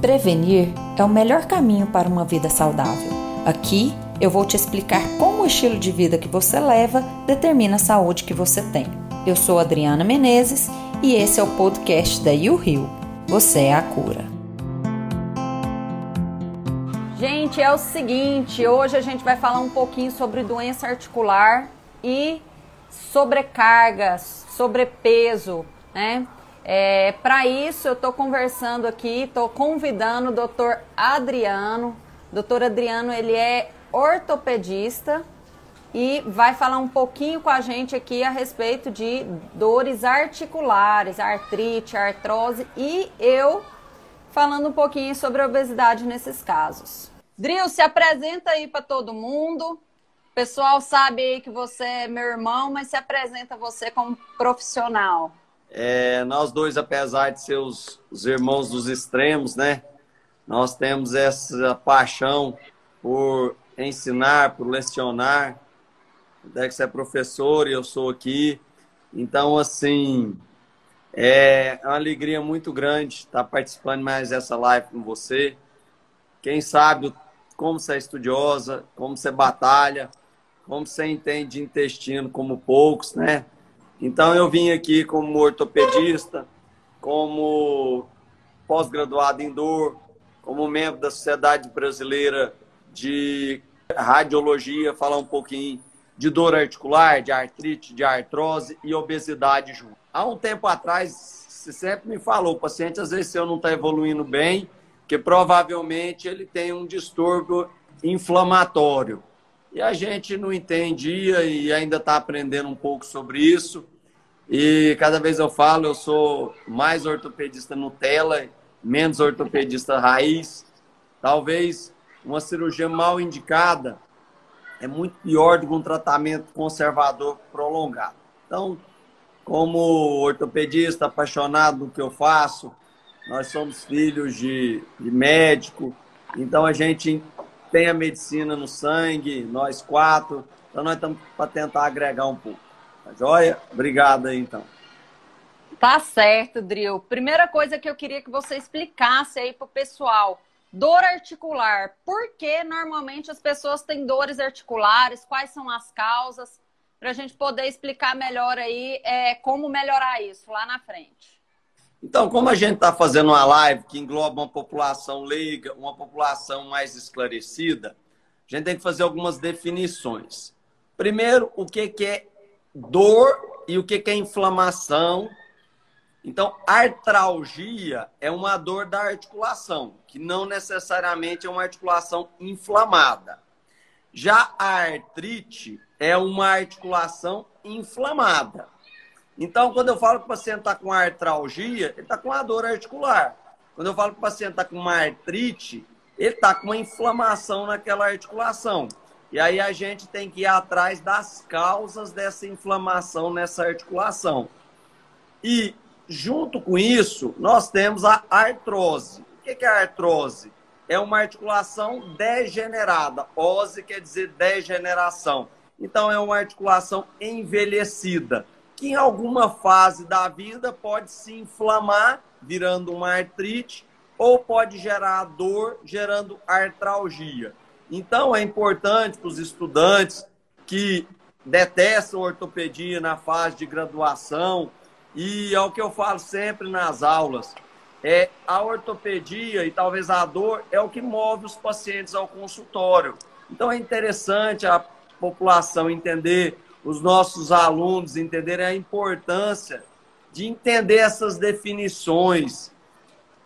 Prevenir é o melhor caminho para uma vida saudável. Aqui eu vou te explicar como o estilo de vida que você leva determina a saúde que você tem. Eu sou Adriana Menezes e esse é o podcast da You Rio. Você é a cura. Gente, é o seguinte, hoje a gente vai falar um pouquinho sobre doença articular e sobrecargas, sobrepeso, né? É, Para isso, eu estou conversando aqui, estou convidando o doutor Adriano. Doutor Adriano, ele é ortopedista e vai falar um pouquinho com a gente aqui a respeito de dores articulares, artrite, artrose e eu falando um pouquinho sobre a obesidade nesses casos. Dril, se apresenta aí para todo mundo. O pessoal sabe aí que você é meu irmão, mas se apresenta você como profissional. É, nós dois, apesar de ser os, os, irmãos dos extremos, né? Nós temos essa paixão por ensinar, por lecionar. Dex é professor e eu sou aqui. Então, assim, é uma alegria muito grande estar participando mais dessa live com você. Quem sabe como você é estudiosa, como você batalha, como você entende intestino como poucos, né? Então eu vim aqui como ortopedista, como pós-graduado em dor, como membro da Sociedade Brasileira de Radiologia, falar um pouquinho de dor articular, de artrite, de artrose e obesidade junto. Há um tempo atrás, você sempre me falou, o paciente às vezes se eu não está evoluindo bem, que provavelmente ele tem um distúrbio inflamatório. E a gente não entendia e ainda está aprendendo um pouco sobre isso. E cada vez eu falo, eu sou mais ortopedista Nutella, menos ortopedista raiz. Talvez uma cirurgia mal indicada é muito pior do que um tratamento conservador prolongado. Então, como ortopedista apaixonado do que eu faço, nós somos filhos de, de médico, então a gente tem a medicina no sangue, nós quatro. Então nós estamos para tentar agregar um pouco. Tá joia? Obrigado aí, então. Tá certo, Dril. Primeira coisa que eu queria que você explicasse aí pro pessoal. Dor articular. Por que normalmente as pessoas têm dores articulares? Quais são as causas? Para a gente poder explicar melhor aí é, como melhorar isso lá na frente. Então, como a gente está fazendo uma live que engloba uma população leiga, uma população mais esclarecida, a gente tem que fazer algumas definições. Primeiro, o que, é dor e o que é inflamação. Então, artralgia é uma dor da articulação, que não necessariamente é uma articulação inflamada. Já a artrite é uma articulação inflamada. Então, quando eu falo que o paciente está com artralgia, ele está com uma dor articular. Quando eu falo que o paciente está com uma artrite, ele está com uma inflamação naquela articulação. E aí a gente tem que ir atrás das causas dessa inflamação nessa articulação. E junto com isso, nós temos a artrose. O que é a artrose? É uma articulação degenerada. Ose quer dizer degeneração. Então é uma articulação envelhecida que em alguma fase da vida pode se inflamar, virando uma artrite, ou pode gerar dor, gerando artralgia. Então, é importante para os estudantes que detestam ortopedia na fase de graduação, e é o que eu falo sempre nas aulas, é a ortopedia e talvez a dor é o que move os pacientes ao consultório. Então, é interessante a população entender os nossos alunos entenderem a importância de entender essas definições.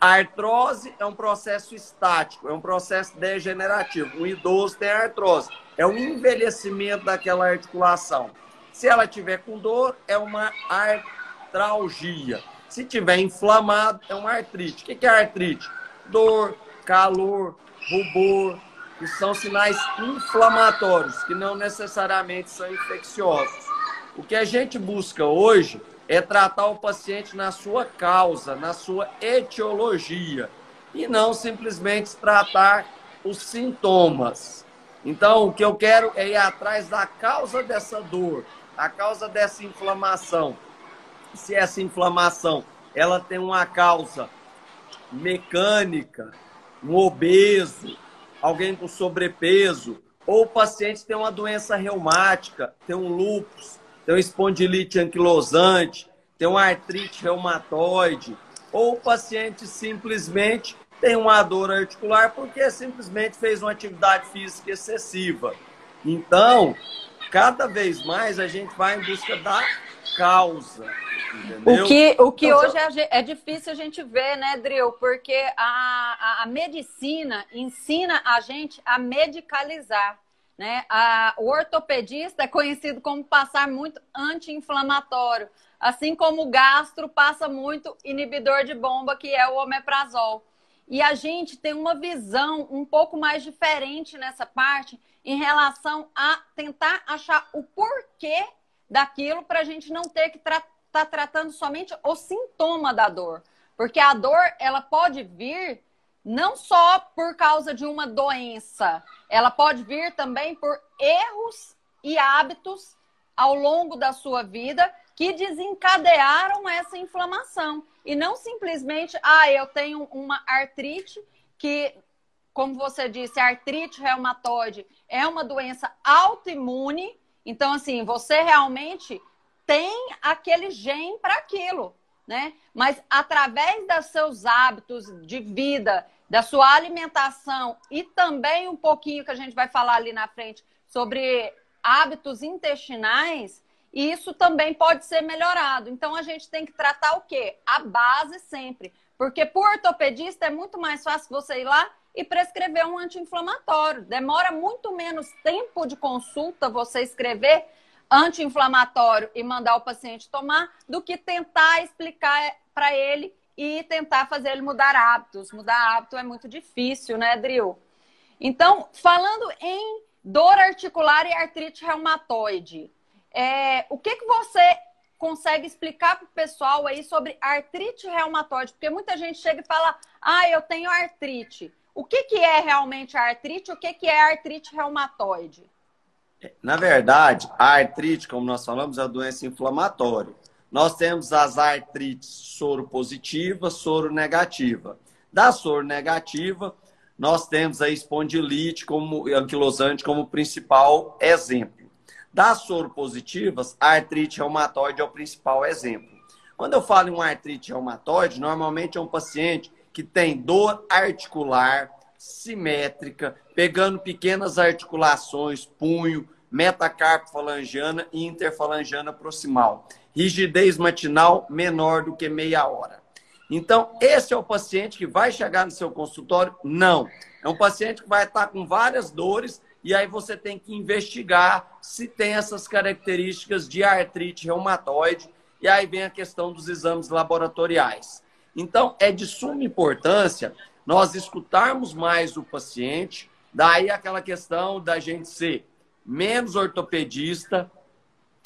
A artrose é um processo estático, é um processo degenerativo. O idoso tem artrose, é um envelhecimento daquela articulação. Se ela tiver com dor, é uma artralgia. Se tiver inflamado, é uma artrite. O que é artrite? Dor, calor, rubor, que são sinais inflamatórios, que não necessariamente são infecciosos. O que a gente busca hoje é tratar o paciente na sua causa, na sua etiologia, e não simplesmente tratar os sintomas. Então, o que eu quero é ir atrás da causa dessa dor, a causa dessa inflamação. Se essa inflamação ela tem uma causa mecânica, um obeso, alguém com sobrepeso, ou o paciente tem uma doença reumática, tem um lúpus, tem uma espondilite anquilosante, tem uma artrite reumatoide, ou o paciente simplesmente tem uma dor articular porque simplesmente fez uma atividade física excessiva. Então, cada vez mais a gente vai em busca da causa. Entendeu? O que, o que então, hoje é, é, difícil a gente ver, né, Dril? Porque a, a, a, medicina ensina a gente a medicalizar. Né? A, o ortopedista é conhecido como passar muito anti-inflamatório, assim como o gastro passa muito inibidor de bomba, que é o omeprazol. E a gente tem uma visão um pouco mais diferente nessa parte em relação a tentar achar o porquê daquilo para a gente não ter que estar tá tratando somente o sintoma da dor. Porque a dor, ela pode vir não só por causa de uma doença, ela pode vir também por erros e hábitos ao longo da sua vida que desencadearam essa inflamação. E não simplesmente, ah, eu tenho uma artrite que, como você disse, artrite reumatoide é uma doença autoimune então, assim, você realmente tem aquele gene para aquilo, né? Mas através dos seus hábitos de vida, da sua alimentação e também um pouquinho que a gente vai falar ali na frente sobre hábitos intestinais, isso também pode ser melhorado. Então a gente tem que tratar o quê? A base sempre. Porque por ortopedista é muito mais fácil você ir lá e prescrever um anti-inflamatório. Demora muito menos tempo de consulta você escrever anti-inflamatório e mandar o paciente tomar do que tentar explicar para ele e tentar fazer ele mudar hábitos. Mudar hábito é muito difícil, né, Dril? Então, falando em dor articular e artrite reumatoide, é, o que, que você consegue explicar para o pessoal aí sobre artrite reumatoide? Porque muita gente chega e fala, ah, eu tenho artrite. O que, que é realmente a artrite? O que, que é a artrite reumatoide? Na verdade, a artrite, como nós falamos, é uma doença inflamatória. Nós temos as artrites soro positiva, soro negativa. Da soro negativa, nós temos a espondilite como anquilosante como principal exemplo. Das soro positivas, a artrite reumatoide é o principal exemplo. Quando eu falo em uma artrite reumatoide, normalmente é um paciente que tem dor articular simétrica, pegando pequenas articulações, punho, metacarpofalangiana e interfalangiana proximal. Rigidez matinal menor do que meia hora. Então, esse é o paciente que vai chegar no seu consultório? Não. É um paciente que vai estar com várias dores e aí você tem que investigar se tem essas características de artrite reumatoide. E aí vem a questão dos exames laboratoriais. Então, é de suma importância nós escutarmos mais o paciente, daí aquela questão da gente ser menos ortopedista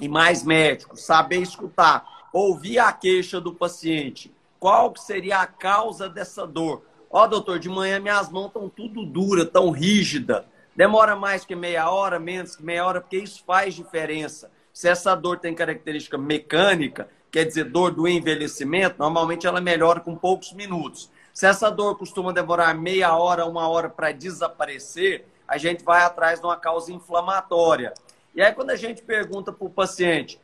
e mais médico, saber escutar, ouvir a queixa do paciente, qual seria a causa dessa dor. Ó, oh, doutor, de manhã minhas mãos estão tudo dura, tão rígida. Demora mais que meia hora, menos que meia hora, porque isso faz diferença. Se essa dor tem característica mecânica, quer dizer, dor do envelhecimento, normalmente ela melhora com poucos minutos. Se essa dor costuma demorar meia hora, uma hora para desaparecer, a gente vai atrás de uma causa inflamatória. E aí, quando a gente pergunta para o paciente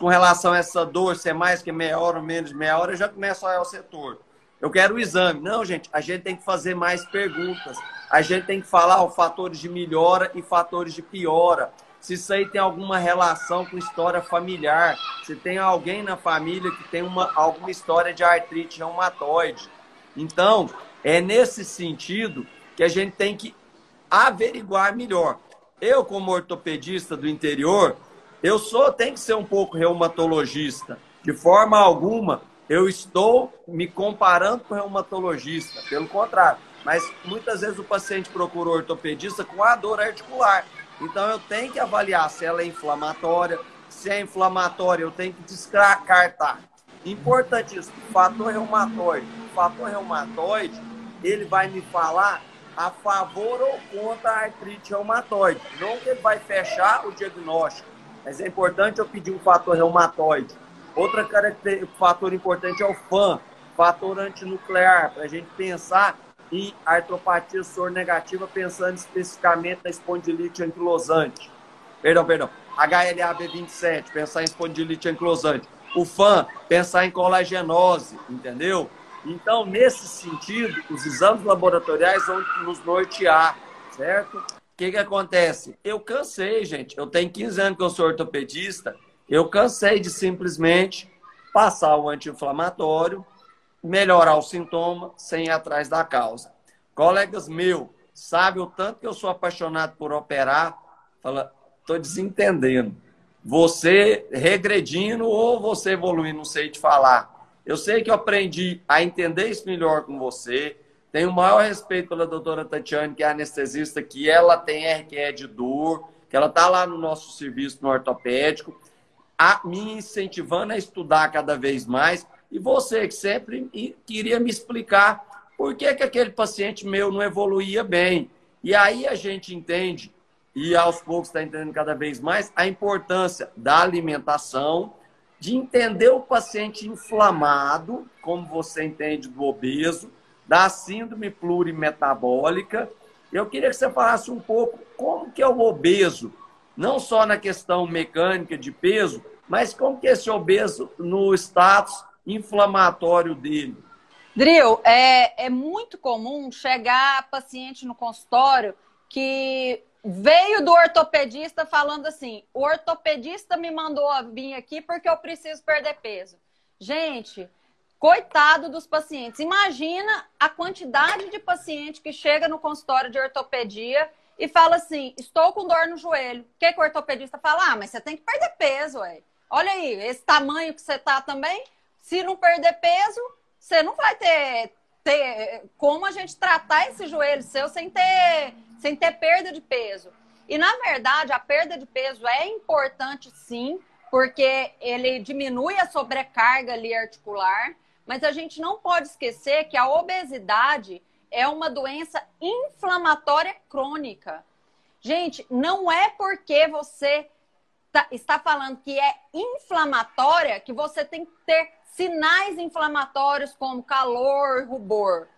com relação a essa dor, se é mais que meia hora ou menos de meia hora, já começa a olhar o setor. Eu quero o exame. Não, gente, a gente tem que fazer mais perguntas. A gente tem que falar os fatores de melhora e fatores de piora se isso aí tem alguma relação com história familiar, se tem alguém na família que tem uma, alguma história de artrite reumatoide. Então, é nesse sentido que a gente tem que averiguar melhor. Eu, como ortopedista do interior, eu sou, tem que ser um pouco reumatologista. De forma alguma, eu estou me comparando com reumatologista. Pelo contrário. Mas muitas vezes o paciente procura o ortopedista com a dor articular. Então eu tenho que avaliar se ela é inflamatória. Se é inflamatória, eu tenho que descartar. Importantíssimo, fator reumatoide. O fator reumatoide, ele vai me falar a favor ou contra a artrite reumatoide. Não que ele vai fechar o diagnóstico, mas é importante eu pedir um fator reumatoide. Característica, fator importante é o FAM, fator antinuclear, para a gente pensar em artropatia soronegativa, pensando especificamente na espondilite anquilosante. Perdão, perdão. HLA-B27, pensar em espondilite anquilosante. O FAM, pensar em colagenose, entendeu? Então, nesse sentido, os exames laboratoriais vão nos nortear, certo? O que, que acontece? Eu cansei, gente. Eu tenho 15 anos que eu sou ortopedista. Eu cansei de simplesmente passar o anti-inflamatório, melhorar o sintoma sem ir atrás da causa. Colegas meus, sabe o tanto que eu sou apaixonado por operar? Fala, tô desentendendo. Você regredindo ou você evoluindo, não sei te falar. Eu sei que eu aprendi a entender isso melhor com você. Tenho o maior respeito pela doutora Tatiane, que é anestesista, que ela tem RQE de dor, que ela está lá no nosso serviço no ortopédico, a, me incentivando a estudar cada vez mais. E você que sempre queria me explicar por que, que aquele paciente meu não evoluía bem. E aí a gente entende, e aos poucos está entendendo cada vez mais, a importância da alimentação de entender o paciente inflamado, como você entende do obeso, da síndrome plurimetabólica. Eu queria que você falasse um pouco como que é o obeso, não só na questão mecânica de peso, mas como que esse obeso no status inflamatório dele. Dril, é, é muito comum chegar paciente no consultório que veio do ortopedista falando assim: o ortopedista me mandou vir aqui porque eu preciso perder peso. Gente, coitado dos pacientes. Imagina a quantidade de paciente que chega no consultório de ortopedia e fala assim: estou com dor no joelho. O que, que o ortopedista fala? Ah, mas você tem que perder peso, ué. Olha aí, esse tamanho que você tá também. Se não perder peso, você não vai ter, ter como a gente tratar esse joelho seu sem ter sem ter perda de peso. E na verdade, a perda de peso é importante sim, porque ele diminui a sobrecarga ali articular, mas a gente não pode esquecer que a obesidade é uma doença inflamatória crônica. Gente, não é porque você tá, está falando que é inflamatória que você tem que ter sinais inflamatórios como calor, rubor.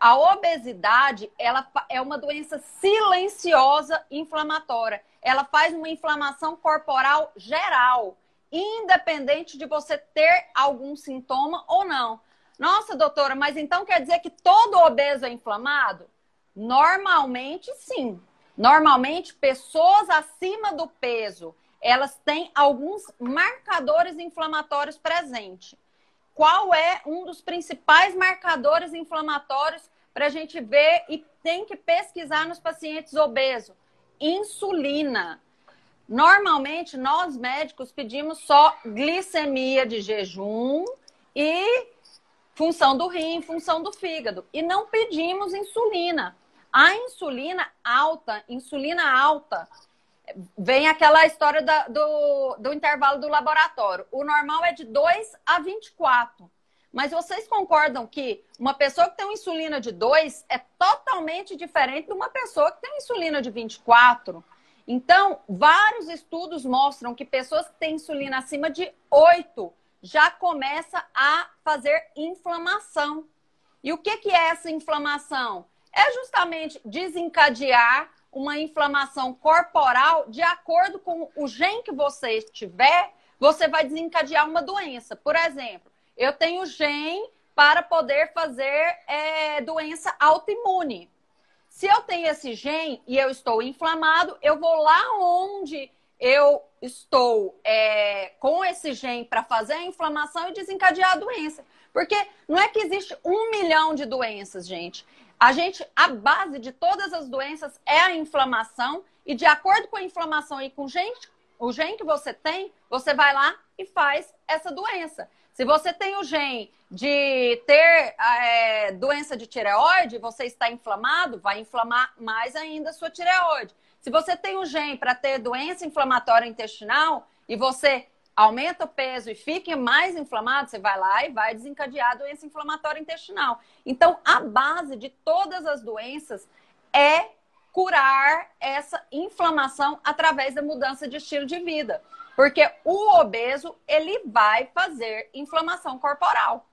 A obesidade, ela é uma doença silenciosa inflamatória. Ela faz uma inflamação corporal geral, independente de você ter algum sintoma ou não. Nossa, doutora, mas então quer dizer que todo obeso é inflamado? Normalmente, sim. Normalmente, pessoas acima do peso, elas têm alguns marcadores inflamatórios presentes qual é um dos principais marcadores inflamatórios para a gente ver e tem que pesquisar nos pacientes obesos? Insulina. Normalmente, nós médicos pedimos só glicemia de jejum e função do rim, função do fígado. E não pedimos insulina. A insulina alta, insulina alta, vem aquela história da, do, do intervalo do laboratório. O normal é de 2 a 24. Mas vocês concordam que uma pessoa que tem uma insulina de 2 é totalmente diferente de uma pessoa que tem uma insulina de 24? Então, vários estudos mostram que pessoas que têm insulina acima de 8 já começa a fazer inflamação. E o que, que é essa inflamação? É justamente desencadear uma inflamação corporal, de acordo com o gene que você tiver, você vai desencadear uma doença. Por exemplo, eu tenho gene para poder fazer é, doença autoimune. Se eu tenho esse gene e eu estou inflamado, eu vou lá onde eu estou é, com esse gene para fazer a inflamação e desencadear a doença. Porque não é que existe um milhão de doenças, gente. A gente, a base de todas as doenças é a inflamação, e de acordo com a inflamação e com o gene, o gene que você tem, você vai lá e faz essa doença. Se você tem o gene de ter é, doença de tireoide, você está inflamado, vai inflamar mais ainda a sua tireoide. Se você tem o gene para ter doença inflamatória intestinal e você aumenta o peso e fica mais inflamado, você vai lá e vai desencadear a doença inflamatória intestinal. Então, a base de todas as doenças é curar essa inflamação através da mudança de estilo de vida. Porque o obeso, ele vai fazer inflamação corporal.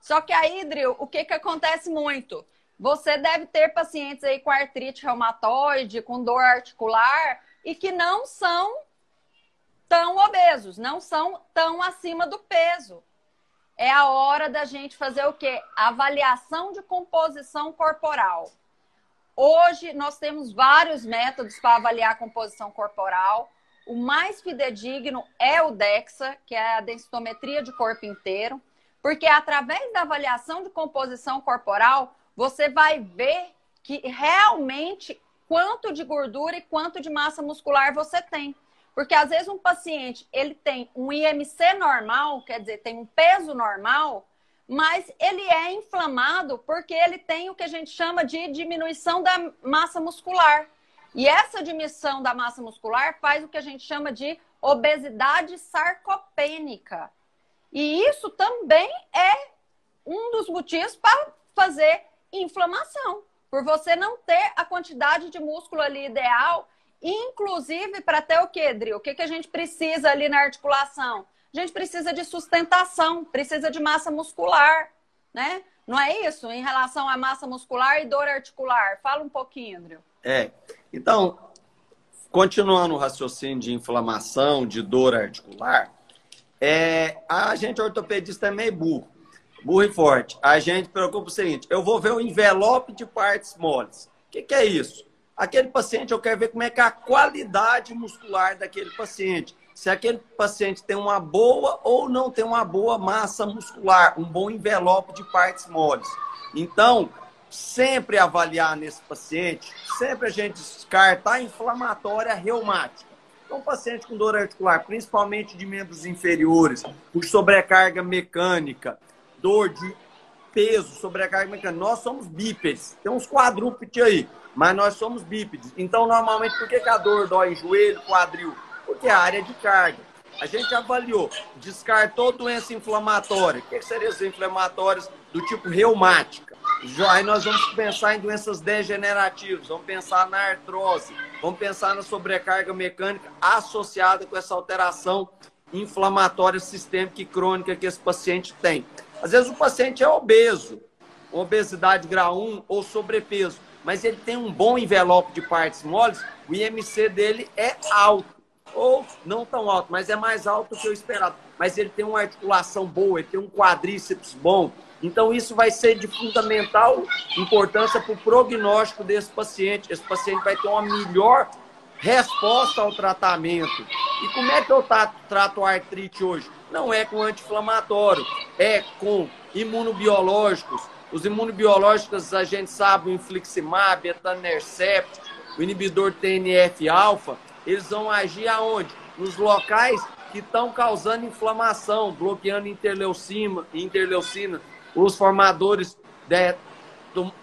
Só que aí, Dril, o que, que acontece muito? Você deve ter pacientes aí com artrite reumatoide, com dor articular e que não são tão obesos, não são tão acima do peso. É a hora da gente fazer o quê? Avaliação de composição corporal. Hoje nós temos vários métodos para avaliar a composição corporal. O mais fidedigno é o DEXA, que é a densitometria de corpo inteiro, porque através da avaliação de composição corporal, você vai ver que realmente quanto de gordura e quanto de massa muscular você tem. Porque às vezes um paciente, ele tem um IMC normal, quer dizer, tem um peso normal, mas ele é inflamado porque ele tem o que a gente chama de diminuição da massa muscular. E essa diminuição da massa muscular faz o que a gente chama de obesidade sarcopênica. E isso também é um dos motivos para fazer inflamação, por você não ter a quantidade de músculo ali ideal, inclusive para ter o que, Dri? O que, que a gente precisa ali na articulação? A gente precisa de sustentação, precisa de massa muscular, né? Não é isso? Em relação à massa muscular e dor articular. Fala um pouquinho, André. É. Então, continuando o raciocínio de inflamação, de dor articular, é, a gente ortopedista é meio burro, burro e forte. A gente preocupa o seguinte: eu vou ver o envelope de partes moles. O que, que é isso? Aquele paciente, eu quero ver como é que é a qualidade muscular daquele paciente se aquele paciente tem uma boa ou não tem uma boa massa muscular, um bom envelope de partes moles. Então, sempre avaliar nesse paciente, sempre a gente descarta a inflamatória reumática. Então, paciente com dor articular, principalmente de membros inferiores, por sobrecarga mecânica, dor de peso, sobrecarga mecânica, nós somos bípedes. Tem uns quadrúpedes aí, mas nós somos bípedes. Então, normalmente, por que, que a dor dói em joelho, quadril? porque é a área de carga. A gente avaliou, descartou doença inflamatória. O que seriam as inflamatórias do tipo reumática? Aí nós vamos pensar em doenças degenerativas, vamos pensar na artrose, vamos pensar na sobrecarga mecânica associada com essa alteração inflamatória sistêmica e crônica que esse paciente tem. Às vezes o paciente é obeso, obesidade grau 1 ou sobrepeso, mas ele tem um bom envelope de partes moles, o IMC dele é alto ou não tão alto, mas é mais alto do que eu esperava. Mas ele tem uma articulação boa, ele tem um quadríceps bom. Então, isso vai ser de fundamental importância para o prognóstico desse paciente. Esse paciente vai ter uma melhor resposta ao tratamento. E como é que eu trato a artrite hoje? Não é com anti-inflamatório, é com imunobiológicos. Os imunobiológicos, a gente sabe, o infliximab, etanercept, o inibidor TNF-alfa, eles vão agir aonde? Nos locais que estão causando inflamação, bloqueando interleucina, interleucina os formadores de,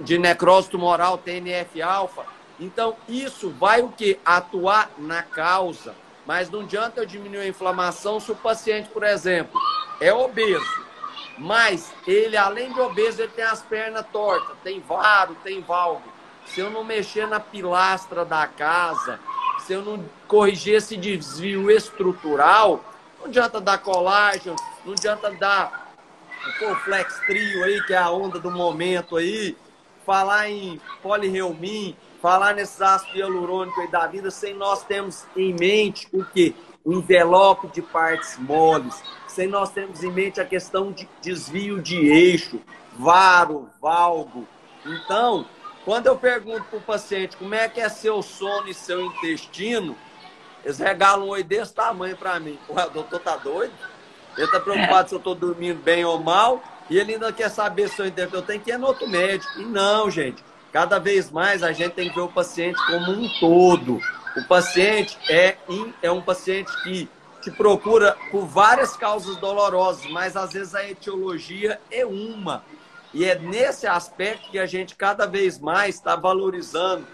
de necrose tumoral, TNF-alfa. Então, isso vai o que? Atuar na causa. Mas não adianta eu diminuir a inflamação se o paciente, por exemplo, é obeso. Mas ele, além de obeso, ele tem as pernas tortas, tem varo, tem valgo. Se eu não mexer na pilastra da casa, se eu não corrigir esse desvio estrutural, não adianta dar colágeno, não adianta dar o Flex Trio aí, que é a onda do momento aí, falar em polirreumim, falar nesses ácidos hialurônicos aí da vida, sem nós termos em mente o quê? O envelope de partes moles, sem nós termos em mente a questão de desvio de eixo, varo, valgo. Então, quando eu pergunto para o paciente como é que é seu sono e seu intestino, eles regalam um oi desse tamanho para mim. Ué, o doutor tá doido? Ele está preocupado se eu estou dormindo bem ou mal, e ele ainda quer saber se eu entendo. Eu tenho que ir no outro médico. E não, gente. Cada vez mais a gente tem que ver o paciente como um todo. O paciente é, é um paciente que te procura por várias causas dolorosas, mas às vezes a etiologia é uma. E é nesse aspecto que a gente cada vez mais está valorizando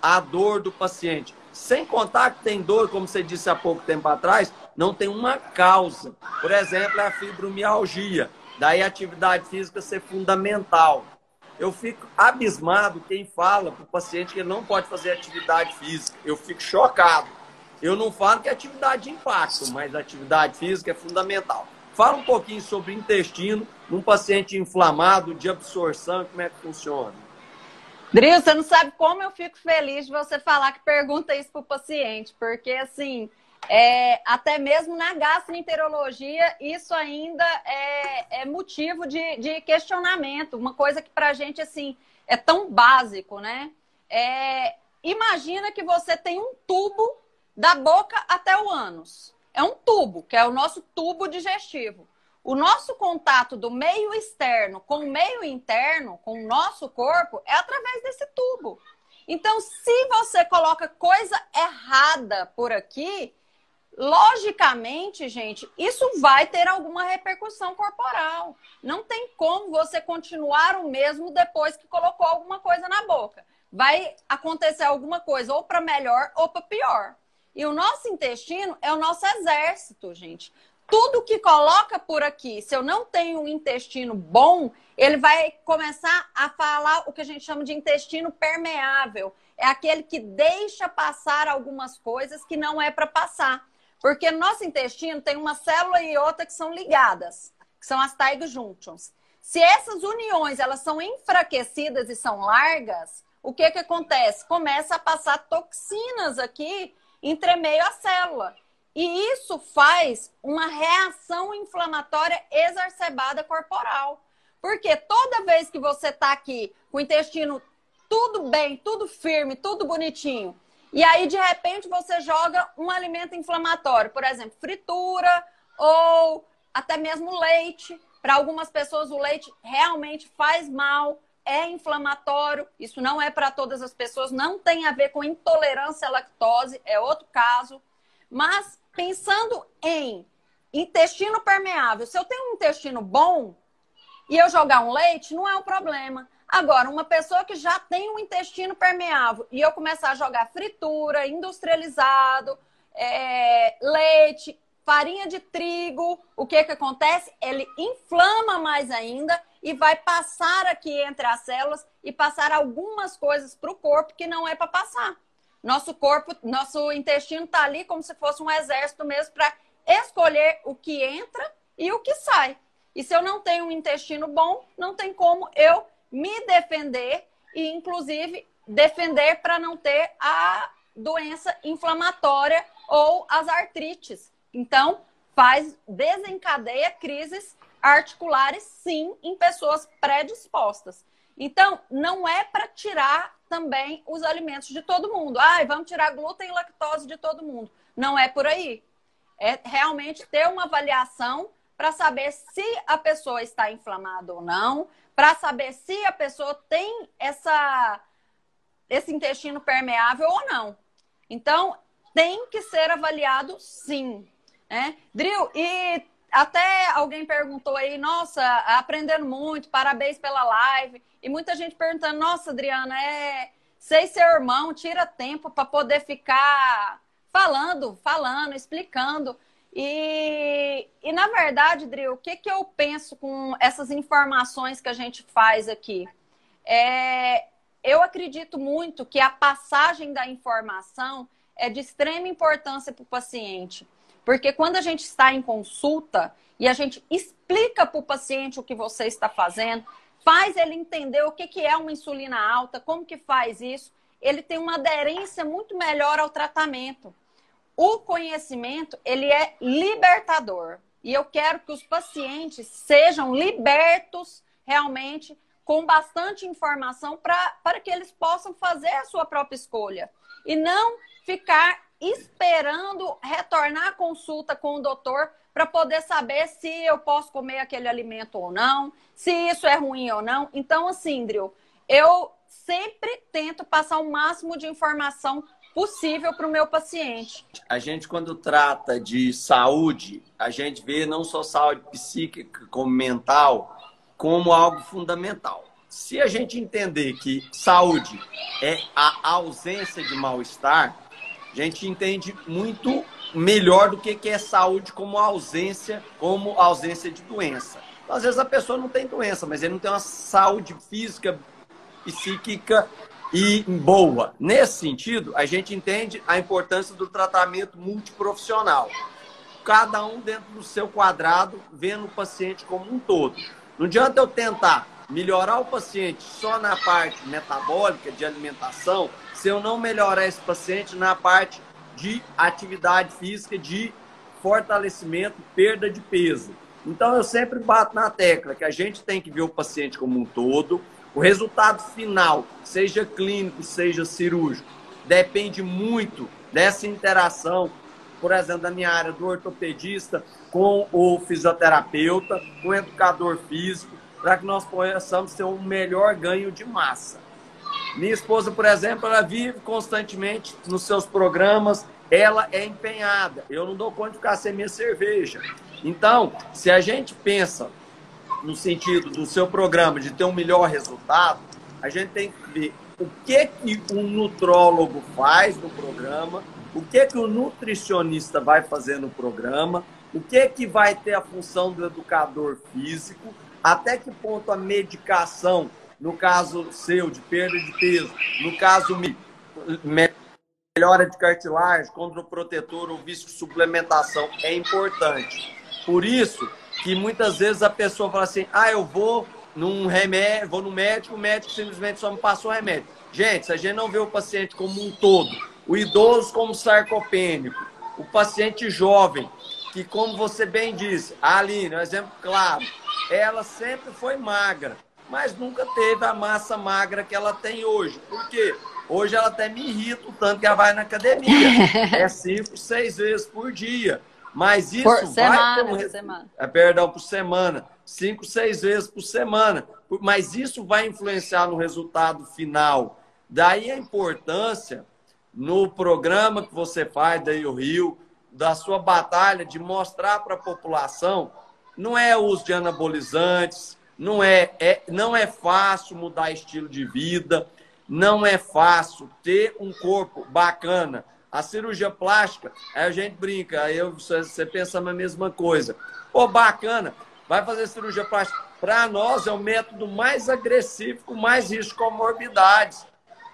a dor do paciente. Sem contar que tem dor, como você disse há pouco tempo atrás, não tem uma causa. Por exemplo, a fibromialgia. Daí a atividade física ser fundamental. Eu fico abismado quem fala para o paciente que ele não pode fazer atividade física. Eu fico chocado. Eu não falo que é atividade de impacto, mas atividade física é fundamental. Fala um pouquinho sobre intestino num paciente inflamado, de absorção, como é que funciona. Dril, você não sabe como eu fico feliz de você falar que pergunta isso para o paciente, porque assim, é, até mesmo na gastroenterologia, isso ainda é, é motivo de, de, questionamento, uma coisa que para a gente assim é tão básico, né? É, imagina que você tem um tubo da boca até o ânus. É um tubo, que é o nosso tubo digestivo. O nosso contato do meio externo com o meio interno, com o nosso corpo, é através desse tubo. Então, se você coloca coisa errada por aqui, logicamente, gente, isso vai ter alguma repercussão corporal. Não tem como você continuar o mesmo depois que colocou alguma coisa na boca. Vai acontecer alguma coisa ou para melhor ou para pior. E o nosso intestino é o nosso exército, gente tudo que coloca por aqui, se eu não tenho um intestino bom, ele vai começar a falar o que a gente chama de intestino permeável. É aquele que deixa passar algumas coisas que não é para passar. Porque no nosso intestino tem uma célula e outra que são ligadas, que são as tiger junctions. Se essas uniões elas são enfraquecidas e são largas, o que que acontece? Começa a passar toxinas aqui entre meio à célula. E isso faz uma reação inflamatória exacerbada corporal. Porque toda vez que você está aqui com o intestino tudo bem, tudo firme, tudo bonitinho, e aí de repente você joga um alimento inflamatório, por exemplo, fritura ou até mesmo leite. Para algumas pessoas o leite realmente faz mal, é inflamatório. Isso não é para todas as pessoas, não tem a ver com intolerância à lactose, é outro caso. Mas pensando em intestino permeável, se eu tenho um intestino bom e eu jogar um leite, não é um problema. Agora, uma pessoa que já tem um intestino permeável e eu começar a jogar fritura, industrializado, é, leite, farinha de trigo, o que que acontece? Ele inflama mais ainda e vai passar aqui entre as células e passar algumas coisas para o corpo que não é para passar. Nosso corpo, nosso intestino está ali como se fosse um exército mesmo para escolher o que entra e o que sai. E se eu não tenho um intestino bom, não tem como eu me defender e, inclusive, defender para não ter a doença inflamatória ou as artrites. Então, faz desencadeia crises articulares, sim, em pessoas predispostas. Então, não é para tirar também os alimentos de todo mundo. Ah, vamos tirar glúten e lactose de todo mundo. Não é por aí. É realmente ter uma avaliação para saber se a pessoa está inflamada ou não, para saber se a pessoa tem essa esse intestino permeável ou não. Então, tem que ser avaliado sim. Né? Drill, e até alguém perguntou aí, nossa, aprendendo muito, parabéns pela live. E muita gente perguntando, nossa, Adriana, é sei seu irmão, tira tempo para poder ficar falando, falando, explicando. E, e na verdade, Drill, o que, que eu penso com essas informações que a gente faz aqui? É, eu acredito muito que a passagem da informação é de extrema importância para o paciente. Porque quando a gente está em consulta e a gente explica para o paciente o que você está fazendo, faz ele entender o que, que é uma insulina alta, como que faz isso, ele tem uma aderência muito melhor ao tratamento. O conhecimento, ele é libertador. E eu quero que os pacientes sejam libertos realmente com bastante informação para que eles possam fazer a sua própria escolha. E não ficar esperando retornar à consulta com o doutor para poder saber se eu posso comer aquele alimento ou não, se isso é ruim ou não. Então, assim, Drew, eu sempre tento passar o máximo de informação possível para o meu paciente. A gente, quando trata de saúde, a gente vê não só saúde psíquica como mental, como algo fundamental. Se a gente entender que saúde é a ausência de mal-estar, a gente entende muito melhor do que é saúde como ausência, como ausência de doença. Às vezes a pessoa não tem doença, mas ele não tem uma saúde física, psíquica e boa. Nesse sentido, a gente entende a importância do tratamento multiprofissional. cada um dentro do seu quadrado, vendo o paciente como um todo. Não adianta eu tentar melhorar o paciente só na parte metabólica, de alimentação, se eu não melhorar esse paciente na parte de atividade física, de fortalecimento, perda de peso. Então eu sempre bato na tecla que a gente tem que ver o paciente como um todo. O resultado final, seja clínico, seja cirúrgico, depende muito dessa interação, por exemplo, da minha área do ortopedista com o fisioterapeuta, com o educador físico, para que nós possamos ter um melhor ganho de massa. Minha esposa, por exemplo, ela vive constantemente nos seus programas, ela é empenhada. Eu não dou conta de ficar sem minha cerveja. Então, se a gente pensa no sentido do seu programa de ter um melhor resultado, a gente tem que ver o que, que um nutrólogo faz no programa, o que, que o nutricionista vai fazer no programa, o que, que vai ter a função do educador físico, até que ponto a medicação, no caso seu, de perda de peso, no caso melhora de cartilagem, contra o protetor ou vício suplementação é importante. Por isso que muitas vezes a pessoa fala assim: ah, eu vou num remédio, vou no médico, o médico simplesmente só me passou o remédio. Gente, se a gente não vê o paciente como um todo, o idoso como sarcopênico, o paciente jovem, que como você bem disse, a Aline, um exemplo claro, ela sempre foi magra, mas nunca teve a massa magra que ela tem hoje. Por quê? Hoje ela até me irrita o tanto que ela vai na academia. É cinco, seis vezes por dia. Mas isso por vai semana, um... por semana. É, perdão, por semana. Cinco, seis vezes por semana. Mas isso vai influenciar no resultado final. Daí a importância no programa que você faz daí o Rio, da sua batalha de mostrar para a população não é uso de anabolizantes, não é, é, não é fácil mudar estilo de vida, não é fácil ter um corpo bacana. A cirurgia plástica, aí a gente brinca, aí eu, você pensa na mesma coisa. Pô, bacana, vai fazer cirurgia plástica. Para nós é o método mais agressivo, com mais risco de comorbidades.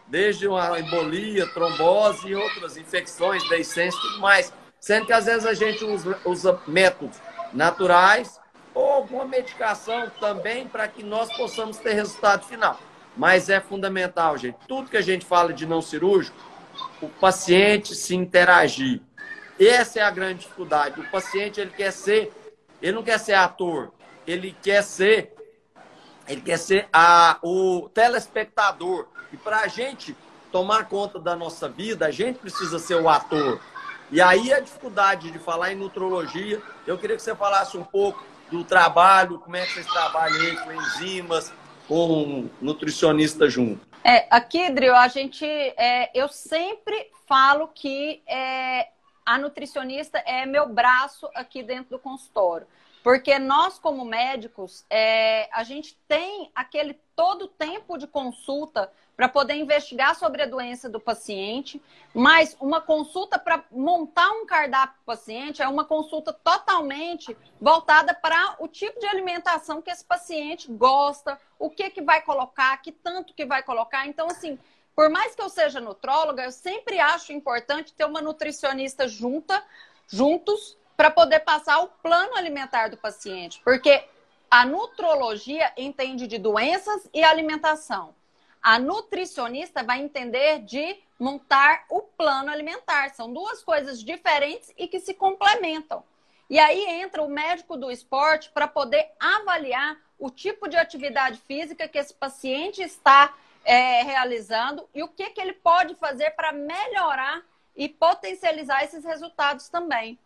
Desde uma embolia, trombose e outras infecções, deiscência e tudo mais. Sendo que às vezes a gente usa, usa métodos naturais ou alguma medicação também para que nós possamos ter resultado final. Mas é fundamental, gente. Tudo que a gente fala de não cirúrgico, o paciente se interagir. Essa é a grande dificuldade. O paciente ele quer ser, ele não quer ser ator, ele quer ser, ele quer ser a, o telespectador. E para a gente tomar conta da nossa vida, a gente precisa ser o ator. E aí a dificuldade de falar em nutrologia, eu queria que você falasse um pouco do trabalho, como é que vocês trabalham aí com enzimas, com nutricionista junto. É, aqui, Drio, a gente, é, eu sempre falo que é, a nutricionista é meu braço aqui dentro do consultório. Porque nós, como médicos, é, a gente tem aquele todo tempo de consulta para poder investigar sobre a doença do paciente, mas uma consulta para montar um cardápio para o paciente é uma consulta totalmente voltada para o tipo de alimentação que esse paciente gosta, o que que vai colocar, que tanto que vai colocar. Então, assim, por mais que eu seja nutróloga, eu sempre acho importante ter uma nutricionista junta, juntos, para poder passar o plano alimentar do paciente, porque a nutrologia entende de doenças e alimentação. A nutricionista vai entender de montar o plano alimentar. São duas coisas diferentes e que se complementam. E aí entra o médico do esporte para poder avaliar o tipo de atividade física que esse paciente está é, realizando e o que, que ele pode fazer para melhorar e potencializar esses resultados também.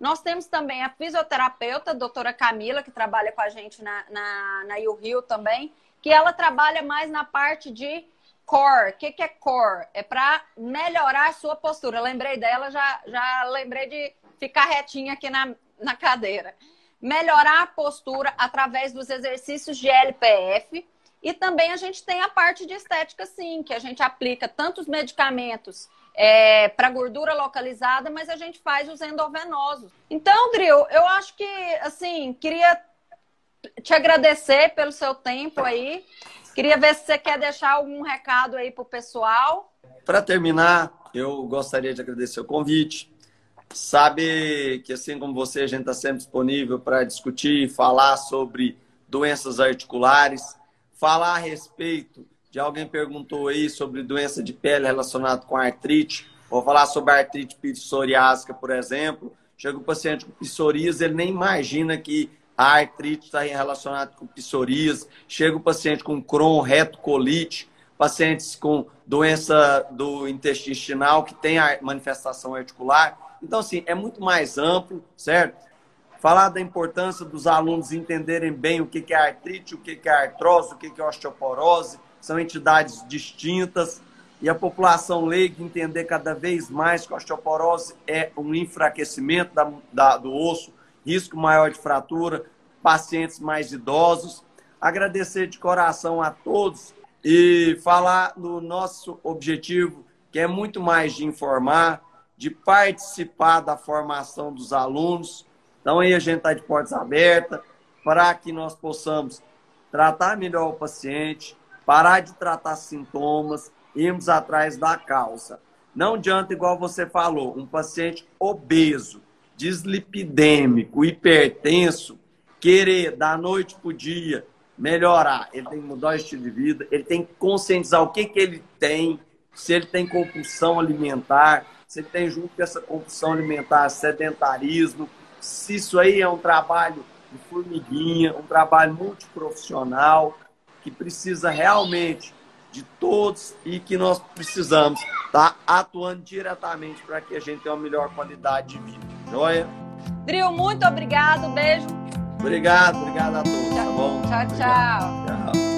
Nós temos também a fisioterapeuta, a doutora Camila, que trabalha com a gente na, na, na também, que ela trabalha mais na parte de core. O que, que é core? É para melhorar a sua postura. Eu lembrei dela, já, já lembrei de ficar retinha aqui na, na cadeira. Melhorar a postura através dos exercícios de LPF. E também a gente tem a parte de estética, sim, que a gente aplica tantos medicamentos é, para gordura localizada, mas a gente faz os endovenosos. Então, Dril, eu acho que, assim, queria te agradecer pelo seu tempo aí. Queria ver se você quer deixar algum recado aí para o pessoal. Para terminar, eu gostaria de agradecer o convite, Sabe que, assim como você, a gente está sempre disponível para discutir, falar sobre doenças articulares, falar a respeito de alguém perguntou aí sobre doença de pele relacionada com artrite. Vou falar sobre artrite psoriásica, por exemplo. Chega o paciente com psoríase, ele nem imagina que a artrite está relacionada com psoríase. Chega o paciente com Crohn, retocolite, pacientes com doença do intestinal que tem a manifestação articular. Então, assim, é muito mais amplo, certo? Falar da importância dos alunos entenderem bem o que é artrite, o que é artrose, o que é osteoporose, são entidades distintas e a população leiga entender cada vez mais que a osteoporose é um enfraquecimento da, da, do osso, risco maior de fratura, pacientes mais idosos. Agradecer de coração a todos e falar no nosso objetivo, que é muito mais de informar, de participar da formação dos alunos. Então, aí a gente está de portas abertas para que nós possamos tratar melhor o paciente, parar de tratar sintomas, irmos atrás da causa. Não adianta, igual você falou, um paciente obeso, dislipidêmico, hipertenso, querer da noite para o dia melhorar. Ele tem que mudar o estilo de vida, ele tem que conscientizar o que, que ele tem, se ele tem compulsão alimentar, se ele tem junto com essa compulsão alimentar sedentarismo, se isso aí é um trabalho de formiguinha, um trabalho multiprofissional, que precisa realmente de todos e que nós precisamos estar tá atuando diretamente para que a gente tenha uma melhor qualidade de vida. Joia? Dril, muito obrigado. Beijo. Obrigado, obrigado a todos, tá bom? Tchau, tchau. Tchau.